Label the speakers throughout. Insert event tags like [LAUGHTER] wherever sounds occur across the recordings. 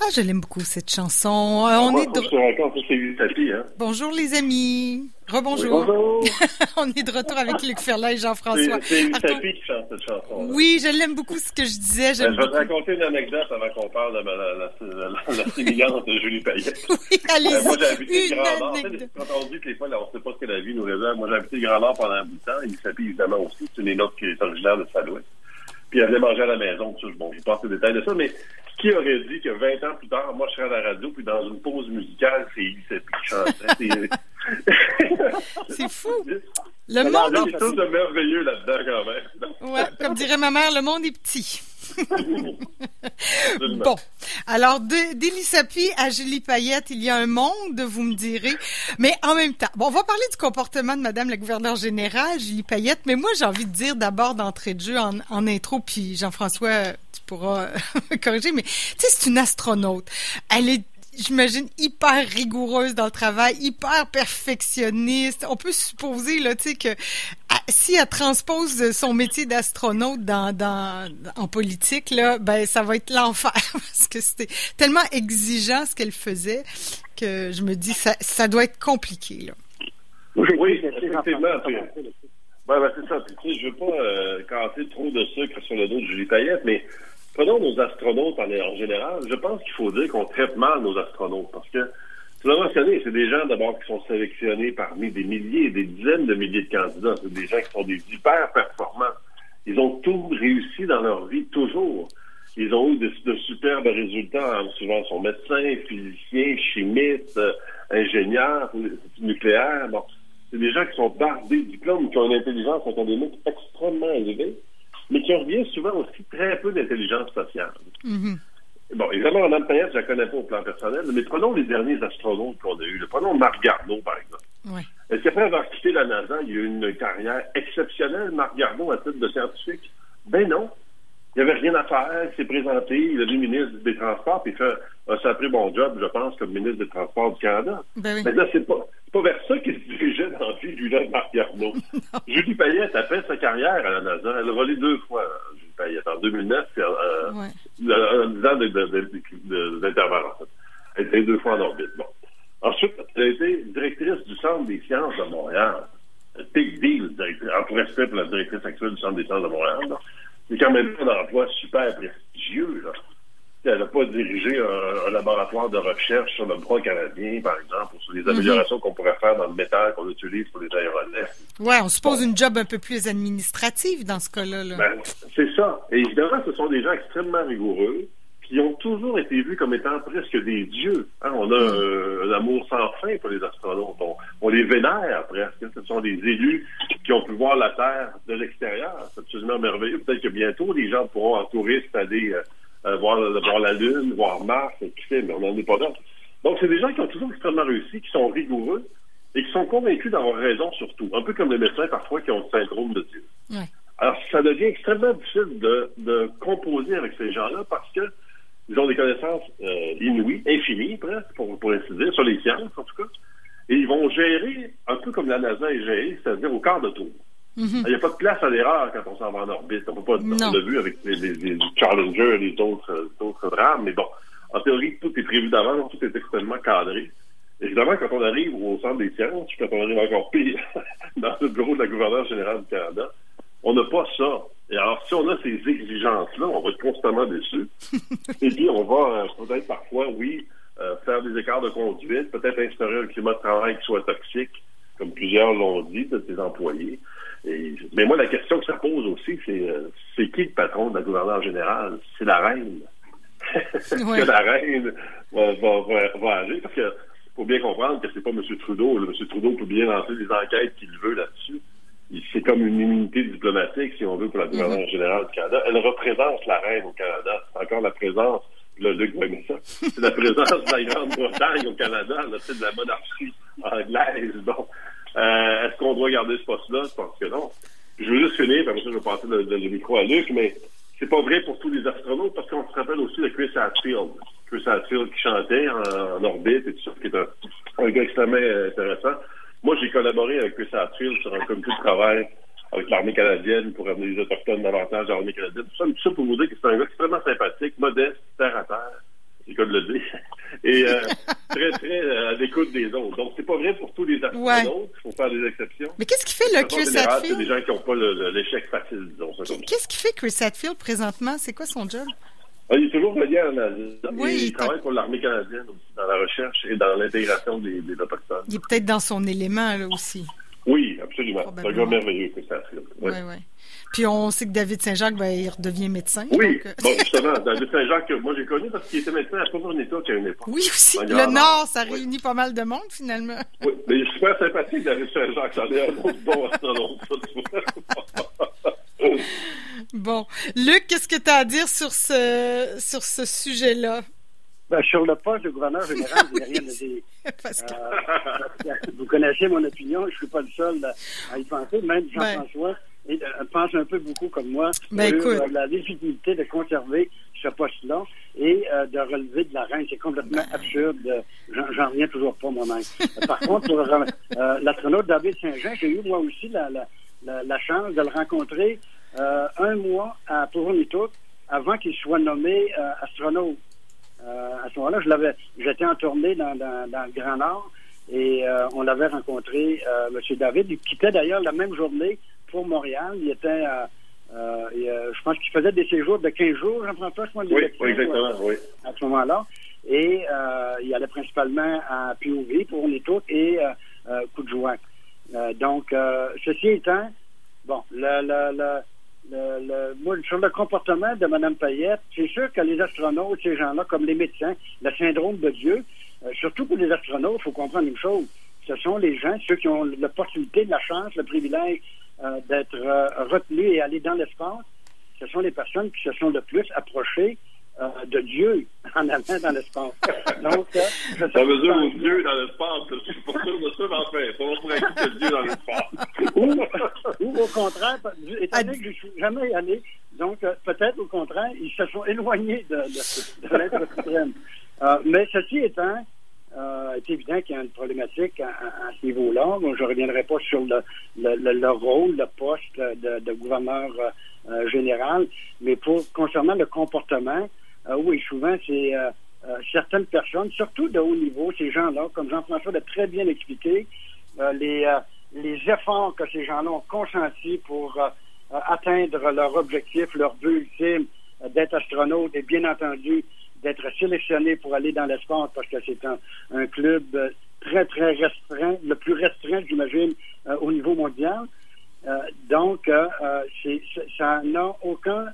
Speaker 1: Ah, je l'aime beaucoup cette chanson. Euh, on est
Speaker 2: de... hein?
Speaker 1: Bonjour les amis. Rebonjour.
Speaker 2: bonjour. [LAUGHS]
Speaker 1: on est de retour avec Luc Ferlin et Jean-François.
Speaker 2: C'est Yusapi qui chante cette chanson.
Speaker 1: Oui, je l'aime beaucoup ce que je disais.
Speaker 2: Ben, je vais te raconter une anecdote avant qu'on parle de la, la, la, [LAUGHS] de Julie Payette.
Speaker 1: Oui, allez-y.
Speaker 2: Euh, moi, j'ai habité le Grand Nord. Quand on dit que les fois, là, on ne sait pas ce que la vie nous réserve. Moi, j'ai habité le Grand Nord pendant un bout de temps. Yusapi, évidemment, aussi. C'est une des qui est originaire de Salouet. Puis elle venait manger à la maison. Bon, je passe les détails de ça, mais qui aurait dit que 20 ans plus tard, moi, je serais à la radio, puis dans une pause musicale, c'est Yusapi qui chantait. [LAUGHS]
Speaker 1: c'est fou. Le monde est
Speaker 2: petit. de merveilleux là-dedans, quand même.
Speaker 1: ouais, comme dirait ma mère, le monde est petit. [LAUGHS] bon, alors d'Elisapi à Julie Payette, il y a un monde, vous me direz, mais en même temps, bon, on va parler du comportement de Madame la gouverneure générale, Julie Payette, mais moi j'ai envie de dire d'abord d'entrée de jeu en, en intro, puis Jean-François, tu pourras [LAUGHS] corriger, mais tu sais, c'est une astronaute. Elle est j'imagine, hyper rigoureuse dans le travail, hyper perfectionniste. On peut supposer, là, tu sais, que si elle transpose son métier d'astronaute dans, dans, en politique, là, ben, ça va être l'enfer [LAUGHS] parce que c'était tellement exigeant ce qu'elle faisait que je me dis, ça, ça doit être compliqué, là.
Speaker 2: Oui, effectivement. Ben, ben, c'est ça. tu sais, je veux pas euh, casser trop de sucre sur le dos de Julie Payette, mais prenons nos astronautes en, général, je pense qu'il faut dire qu'on traite mal nos astronautes parce que, tu l'as mentionné, c'est des gens d'abord qui sont sélectionnés parmi des milliers, des dizaines de milliers de candidats. C'est des gens qui sont des hyper performants. Ils ont tout réussi dans leur vie, toujours. Ils ont eu de, superbes résultats. Souvent, ils sont médecins, physiciens, chimistes, euh, ingénieurs, nucléaires. Bon, c'est des gens qui sont bardés de diplômes, qui ont une intelligence académique extrêmement élevée mais qui ont bien souvent aussi très peu d'intelligence sociale.
Speaker 1: Mm-hmm.
Speaker 2: Bon, évidemment, Mme Payette, je ne la connais pas au plan personnel, mais prenons les derniers astronautes qu'on a eus. Prenons Marc Garneau, par exemple.
Speaker 1: Ouais.
Speaker 2: Est-ce qu'après avoir quitté la NASA, il y a eu une carrière exceptionnelle, Marc Garneau, à titre de scientifique? Ben non. Il n'y avait rien à faire. Il s'est présenté, il est devenu ministre des Transports, puis il fait un sacré bon job, je pense, comme ministre des Transports du Canada.
Speaker 1: Ben oui.
Speaker 2: Mais là, c'est pas, pas vers ça qu'il se dirigeait dans la vie, Julien Marc Garneau. [LAUGHS] Julie Payette a fait sa carrière à la NASA. Elle a volé deux fois, Payette, en 2009 puis euh, ouais. en 10 ans d'intervention. Elle était deux fois en orbite. Bon. Ensuite, elle a été directrice du Centre des sciences de Montréal. Big deal, en respect pour la directrice actuelle du Centre des sciences de Montréal. C'est quand même un emploi super prestigieux. Là. Elle n'a pas dirigé un, laboratoire de recherche sur le bras canadien, par exemple, ou sur les mhm. améliorations qu'on pourrait faire dans le métal qu'on utilise pour les aéronefs.
Speaker 1: Oui, on suppose une job un peu plus administrative dans ce cas-là.
Speaker 2: Ben, c'est ça. Et évidemment, ce sont des gens extrêmement rigoureux qui ont toujours été vus comme étant presque des dieux. Hein. On a mhm. un amour sans fin pour les astronautes. On, les vénère presque. Ce sont des élus qui ont pu voir la Terre de l'extérieur. C'est absolument merveilleux. Peut-être que bientôt, les gens pourront en tourisme aller... Euh, euh, voir, voir, la Lune, voir Mars, qui fait, mais on n'en est pas là. Donc, c'est des gens qui ont toujours extrêmement réussi, qui sont rigoureux et qui sont convaincus d'avoir raison surtout. Un peu comme les médecins parfois qui ont le syndrome de Dieu. Alors, ça devient extrêmement difficile de, de composer avec ces gens-là parce que ils ont des connaissances euh, inouïes, infinies presque, pour, pour ainsi dire, sur les sciences en tout cas. Et ils vont gérer un peu comme la NASA est gérée, c'est-à-dire au quart de tour.
Speaker 1: Mhm.
Speaker 2: Il n'y a pas de place à l'erreur quand on s'en va en orbite. On peut pas, on l'a vu avec les, les, Challenger et les autres, autres drames, mais bon, en théorie, tout est prévu d'avance, tout est extrêmement cadré. Évidemment, quand on arrive au centre des sciences, quand on arrive encore pire [LAUGHS] dans le bureau de la gouverneure générale du Canada, on n'a pas ça. Et alors, si on a ces exigences-là, on va être constamment déçus. [LAUGHS] et puis, on va euh, peut-être parfois, oui, euh, faire des écarts de conduite, peut-être instaurer un climat de travail qui soit toxique, comme plusieurs l'ont dit, de ses employés mais moi, la question que ça pose aussi, c'est euh, c'est qui le patron de la gouverneure générale? C'est la reine. [LAUGHS] Est-ce que la reine va, va, va, agir? Parce que faut bien comprendre que c'est pas M. Trudeau. M. Trudeau peut bien lancer les enquêtes qu'il veut là-dessus. C'est comme une immunité diplomatique, si on veut, pour la gouverneure mm-hmm. générale du Canada. Elle représente la reine au Canada. C'est encore la présence, le Luc va aimer ça, c'est la présence de la Grande-Bretagne au Canada, c'est de la monarchie anglaise. Donc, euh, est-ce qu'on doit garder ce poste-là? Je pense que non. Je veux juste finir, parce que je vais passer le, micro à Luc, mais c'est pas vrai pour tous les astronautes, parce qu'on se rappelle aussi de Chris Hadfield. Chris Hadfield qui chantait en, orbite et tout ça, qui est un, gars extrêmement intéressant. Moi, j'ai collaboré avec Chris Hadfield sur un comité de travail avec l'armée canadienne pour amener les Autochtones davantage à l'armée canadienne. Tout ça, tout ça pour vous dire que c'est un gars extrêmement sympathique, modeste, terre à terre, et cas de le dire, [LAUGHS] et euh, très, très euh, à l'écoute des autres. Donc, c'est pas vrai pour tous les astronautes. Il faut faire des exceptions.
Speaker 1: Mais qu'est-ce qui fait le Chris Hadfield?
Speaker 2: C'est des gens qui n'ont pas l'échec facile, disons.
Speaker 1: Qu'est-ce qui fait Chris Hadfield présentement? C'est quoi son job?
Speaker 2: Ah, il est toujours relié en Asie. Oui, il, travaille pour l'armée canadienne aussi, dans la recherche et dans l'intégration des, des autochtones.
Speaker 1: Il est peut-être dans son élément, là aussi.
Speaker 2: Oui, absolument. C'est un gars merveilleux, Chris Hadfield.
Speaker 1: Oui, oui. Puis on sait que David Saint-Jacques, ben, il redevient médecin.
Speaker 2: Oui, euh, bon, [LAUGHS] justement, David Saint-Jacques, moi j'ai connu parce qu'il était médecin à Pauvre-État à une époque.
Speaker 1: Oui, aussi. Le Nord, ça réunit pas mal de monde, finalement.
Speaker 2: Oui, mais il est super sympathique, David Saint-Jacques. Ça est un autre bon [LAUGHS]
Speaker 1: Bon. Luc, qu'est-ce que tu as à dire sur ce, sur ce sujet-là?
Speaker 3: Ben, sur le poste de gouverneur général, [LAUGHS] je n'ai rien à dire. Euh, vous connaissez mon opinion, je ne suis pas le seul à y penser. Même ben. Jean-François ben. Pense un peu beaucoup comme moi
Speaker 1: ben, sur euh,
Speaker 3: la légitimité de conserver ce poste-là et euh, de relever de la reine. C'est complètement absurde. J'en reviens toujours pas moi-même. Par contre, pour l'astronaute David Saint-Jean, j'ai eu moi aussi la, la, la, chance de le rencontrer un mois à Toronto avant qu'il soit nommé astronaute. Euh, à ce moment-là, je l'avais, j'étais en tournée dans, dans, dans, le Grand Nord et euh, on avait rencontré euh, M. David. Il quittait d'ailleurs la même journée pour Montréal. Il était, je pense qu'il faisait des séjours de 15 jours, Jean-François,
Speaker 2: je oui, oui, exactement, oui.
Speaker 3: À ce moment-là. Et il allait principalement à POV pour les toutes et coup de joint. donc, ceci étant, bon, le, le, le le, sur le comportement de Mme Payette, c'est sûr que les astronautes, ces gens-là, comme les médecins, le syndrome de Dieu, euh, surtout pour les astronautes, il faut comprendre une chose. Ce sont les gens, ceux qui ont l'opportunité, la chance, le privilège euh, d'être euh, retenus et aller dans l'espace. Ce sont les personnes qui se sont le plus approchées euh, de Dieu en allant dans l'espace. [LAUGHS]
Speaker 2: Donc, ça veut dire Dieu dans l'espace. Je suis pas sûr de ça, mais enfin, pour être Dieu dans l'espace. [LAUGHS]
Speaker 3: ou, au contraire, étant donné que je suis jamais allé, donc peut-être au contraire, ils se sont éloignés de, l'être suprême. Mais ceci étant, euh, c'est évident qu'il y a une problématique à, ce niveau-là. je ne reviendrai pas sur le, le, le, rôle, le poste de, gouverneur euh, général, mais pour concernant le comportement, euh, oui, souvent, c'est euh, euh, certaines personnes, surtout de haut niveau, ces gens-là, comme Jean-François l'a très bien expliqué, les, les efforts que ces gens-là ont consentis pour atteindre leur objectif, leur but ultime d'être astronaute et bien entendu d'être sélectionné pour aller dans l'espace parce que c'est un, un, club très, très restreint, le plus restreint, j'imagine, au niveau mondial. donc, ça n'a aucun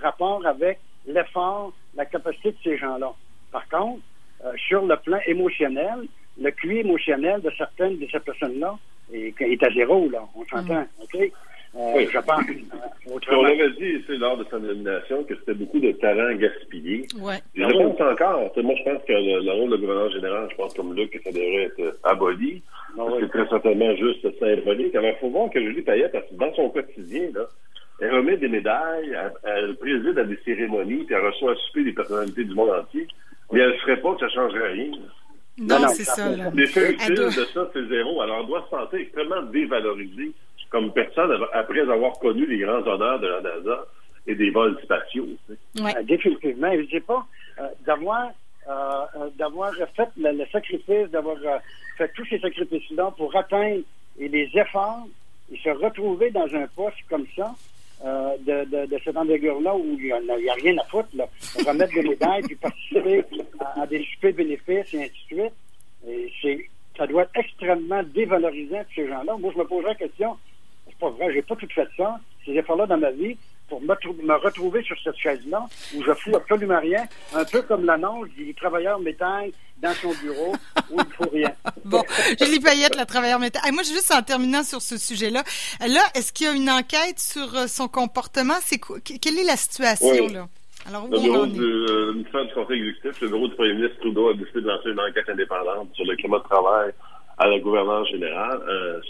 Speaker 3: rapport avec l'effort, la capacité de ces gens-là. Par contre, euh, sur le plan émotionnel, le QI émotionnel de certaines de ces personnes-là est, à zéro, là. On s'entend, mm. OK? Euh, oui. Je pense.
Speaker 2: Euh, on avait dit lors de sa nomination que c'était beaucoup de talent gaspillé.
Speaker 1: Ouais.
Speaker 2: je pense encore. Moi, je pense que le, rôle de gouverneur général, je pense comme Luc, que ça devrait être aboli. Ah c'est très certainement juste symbolique. Alors, il faut voir que Julie Payette, dans son quotidien, là, elle remet des médailles, elle, préside à des cérémonies, puis elle reçoit à souper des personnalités du monde entier. Mais elle ne ferait pas que ça ne changerait rien.
Speaker 1: Non, c'est ça.
Speaker 2: L'effet utile de ça, c'est zéro. Alors, elle doit se sentir extrêmement dévalorisée comme personne après avoir connu les grands honneurs de la NASA et des vols spatiaux.
Speaker 3: Oui, euh, définitivement. Je ne sais pas, euh, d'avoir euh, d'avoir fait le, sacrifice, d'avoir fait tous ces sacrifices-là pour atteindre et les efforts et se retrouver dans un poste comme ça, euh, de, de, de, cette envergure-là où il n'y a, rien à foutre. Là. Remettre des médailles, puis participer à, des super bénéfices et ainsi de suite. Et c'est, ça doit être extrêmement dévalorisant pour ces gens-là. Moi, je me poserais la question, c'est pas vrai, j'ai pas tout fait ça, ces efforts-là dans ma vie, pour me, me, retrouver sur cette chaise-là, où je fous absolument rien, un peu comme l'annonce du travailleur métal dans son bureau, où il faut rien. [LAUGHS]
Speaker 1: bon, Julie Payette, la travailleur métal. moi, juste en terminant sur ce sujet-là, là, est-ce qu'il y a une enquête sur euh, son comportement? C'est quelle est la situation, là?
Speaker 2: Alors, le bureau du, euh, du Conseil exécutif, le bureau du premier ministre Trudeau a décidé de lancer une enquête indépendante sur le climat de travail à la gouverneure générale. Euh,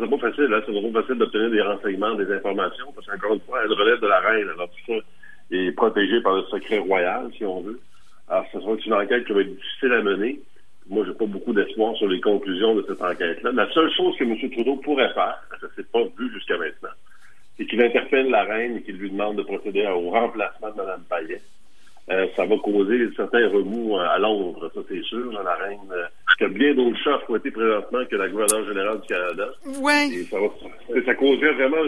Speaker 2: c'est pas facile, hein? c'est pas facile d'obtenir des renseignements, des informations, parce qu'encore une fois, elle relève de la reine, alors tout ça est protégé par le secret royal, si on veut. Alors, ce sera une enquête qui va être difficile à mener. Moi, j'ai pas beaucoup d'espoir sur les conclusions de cette enquête-là. La seule chose que M. Trudeau pourrait faire, ça s'est pas vu jusqu'à maintenant, c'est qu'il interpelle la reine et qu'il lui demande de procéder au remplacement de Mme Payet Euh, ça va causer certains remous à Londres, ça c'est sûr. la reine, euh, bien d'autres chefs ont été présentement que la gouverneure générale du Canada?
Speaker 1: Ouais.
Speaker 2: Et ça, va, ça causerait vraiment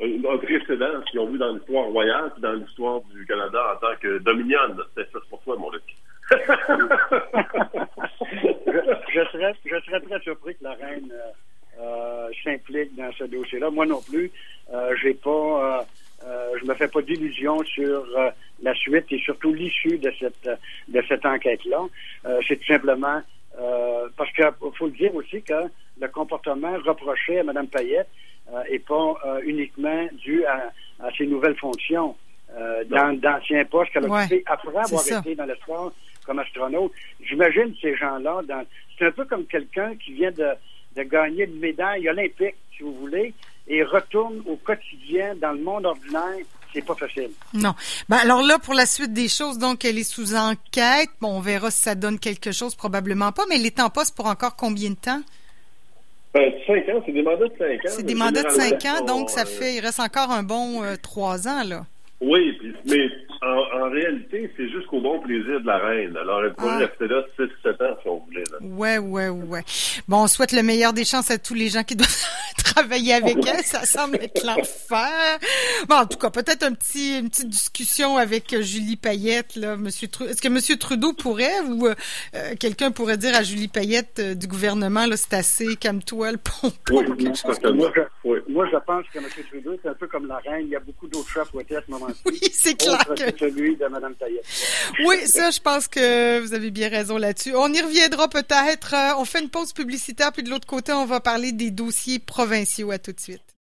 Speaker 2: un, précédent, ce qu'ils ont vu dans l'histoire royale, puis dans l'histoire du Canada en tant que dominion. C'est pour toi, mon Luc. [LAUGHS] je,
Speaker 3: serais, je serais très surpris que la reine euh, euh s'implique dans ce dossier-là. Moi non plus, euh, j'ai pas, euh, je me fais pas d'illusions sur la suite et surtout l'issue de cette de cette enquête-là. C'est tout simplement parce qu'il faut le dire aussi que le comportement reproché à Mme Payette n'est pas uniquement dû à, à, ses nouvelles fonctions. dans d'anciens postes qu'elle a occupés après avoir été dans le sport comme astronaute. J'imagine ces gens-là, c'est un peu comme quelqu'un qui vient de, gagner une médaille olympique, si vous voulez, et retourne au quotidien dans le monde ordinaire. C'est pas facile.
Speaker 1: Non. Ben alors là, pour la suite des choses, donc elle est sous enquête. Bon, on verra si ça donne quelque chose, probablement pas, mais elle est en poste pour encore combien de temps?
Speaker 2: Ben, cinq ans, c'est des mandats de cinq ans.
Speaker 1: C'est des mandats de cinq ans, donc ça fait, il reste encore un bon euh, trois ans, là.
Speaker 2: Oui, mais en, réalité, c'est jusqu'au bon plaisir de la reine. Alors, elle pourrait ah. rester là 6-7 ans si on voulait. Là.
Speaker 1: Ouais, ouais, ouais. Bon, on souhaite le meilleur des chances à tous les gens qui doivent [LAUGHS] travailler avec elle. Ça semble être l'enfer. Bon, en tout cas, peut-être un petit, une petite discussion avec euh, Julie Payette, là, Monsieur Est-ce que Monsieur Trudeau pourrait ou euh, euh, quelqu'un pourrait dire à Julie Payette du gouvernement, là, c'est assez, calme-toi, le pompon,
Speaker 3: oui, chose moi, je, pense que M. Trudeau, c'est un peu comme la reine. Il y a beaucoup d'autres chefs à à ce moment-ci. [LAUGHS]
Speaker 1: Oui, c'est clair.
Speaker 3: Que... celui de Mme.
Speaker 1: Oui, ça, je pense que vous avez bien raison là-dessus. On y reviendra peut-être. On fait une pause publicitaire, puis de l'autre côté, on va parler des dossiers provinciaux. À tout de suite.